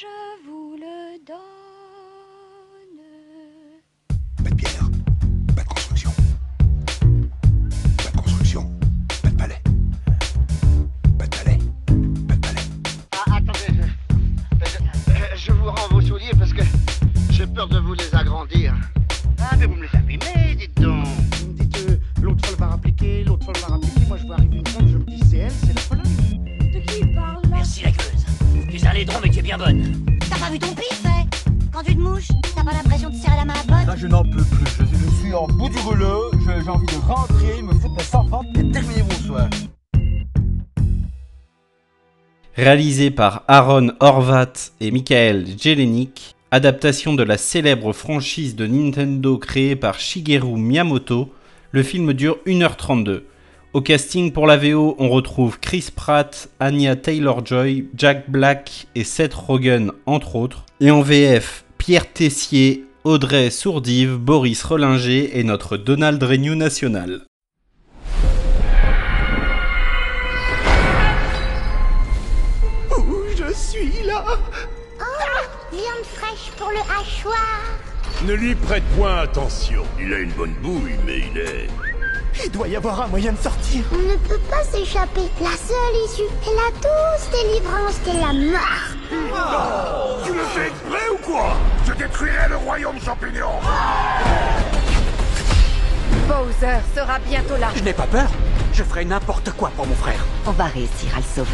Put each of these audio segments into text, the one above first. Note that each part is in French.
je vous le donne. Pas de pierre, pas de construction. Pas de construction, pas de palais. Pas de palais, pas de palais. Ah, attendez, je, je- je vous rends vos souliers parce que j'ai peur de vous les agrandir. Ah, mais vous me les Laidron mais tu es bien bonne. T'as pas vu ton pif, hein Quand tu te mouches, t'as pas l'impression de serrer la main à pote Là, je n'en peux plus. Je, je suis en bout du rouleau. J'ai envie de rentrer, me foutre mes enfants et terminer mon soir. Réalisé par Aaron Horvat et Michael Jelenic, adaptation de la célèbre franchise de Nintendo créée par Shigeru Miyamoto, le film dure 1h32. Au casting pour la VO, on retrouve Chris Pratt, Anya Taylor-Joy, Jack Black et Seth Rogen entre autres. Et en VF, Pierre Tessier, Audrey Sourdive, Boris Rollinger et notre Donald Renew national. Où je suis là? Viande fraîche pour le hachoir Ne lui prête point attention. Il a une bonne bouille, mais il est... Il doit y avoir un moyen de sortir. On ne peut pas s'échapper. La seule issue est la douce délivrance de la mort. Tu le fais exprès ou quoi? Je détruirai le royaume champignon Bowser sera bientôt là. Je n'ai pas peur. Je ferai n'importe quoi pour mon frère. On va réussir à le sauver.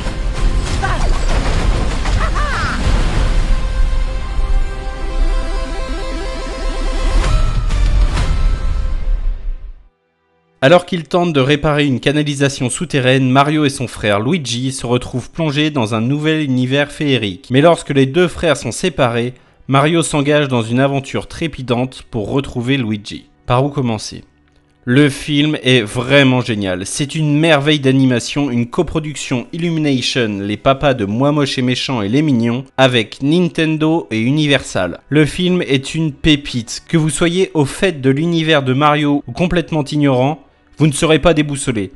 Alors qu'ils tentent de réparer une canalisation souterraine, Mario et son frère Luigi se retrouvent plongés dans un nouvel univers féerique. Mais lorsque les deux frères sont séparés, Mario s'engage dans une aventure trépidante pour retrouver Luigi. Par où commencer? Le film est vraiment génial. C'est une merveille d'animation, une coproduction Illumination, les papas de Moi Moche et Méchant et Les Mignons, avec Nintendo et Universal. Le film est une pépite. Que vous soyez au fait de l'univers de Mario ou complètement ignorant, vous ne serez pas déboussolé.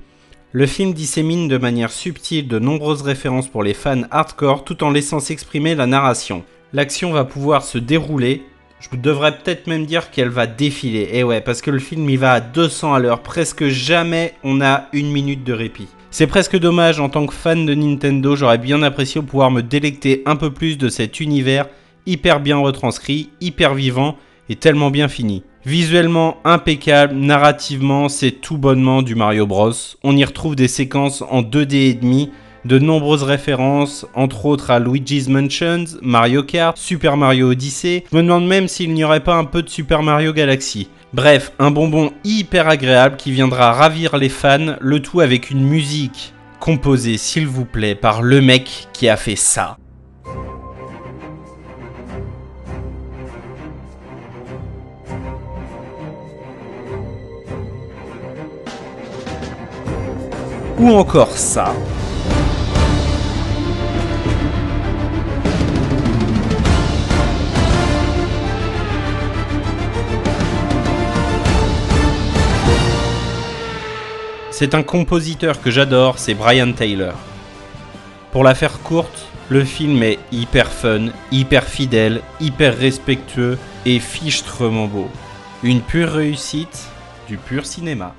Le film dissémine de manière subtile de nombreuses références pour les fans hardcore tout en laissant s'exprimer la narration. L'action va pouvoir se dérouler, je devrais peut-être même dire qu'elle va défiler. Et ouais, parce que le film il va à 200 à l'heure, presque jamais on a une minute de répit. C'est presque dommage en tant que fan de Nintendo, j'aurais bien apprécié pouvoir me délecter un peu plus de cet univers hyper bien retranscrit, hyper vivant et tellement bien fini. Visuellement impeccable, narrativement c'est tout bonnement du Mario Bros. On y retrouve des séquences en 2D et demi, de nombreuses références, entre autres à Luigi's Mansions, Mario Kart, Super Mario Odyssey. Je me demande même s'il n'y aurait pas un peu de Super Mario Galaxy. Bref, un bonbon hyper agréable qui viendra ravir les fans, le tout avec une musique composée, s'il vous plaît, par le mec qui a fait ça. Ou encore ça. C'est un compositeur que j'adore, c'est Brian Taylor. Pour la faire courte, le film est hyper fun, hyper fidèle, hyper respectueux et fichtrement beau. Une pure réussite, du pur cinéma.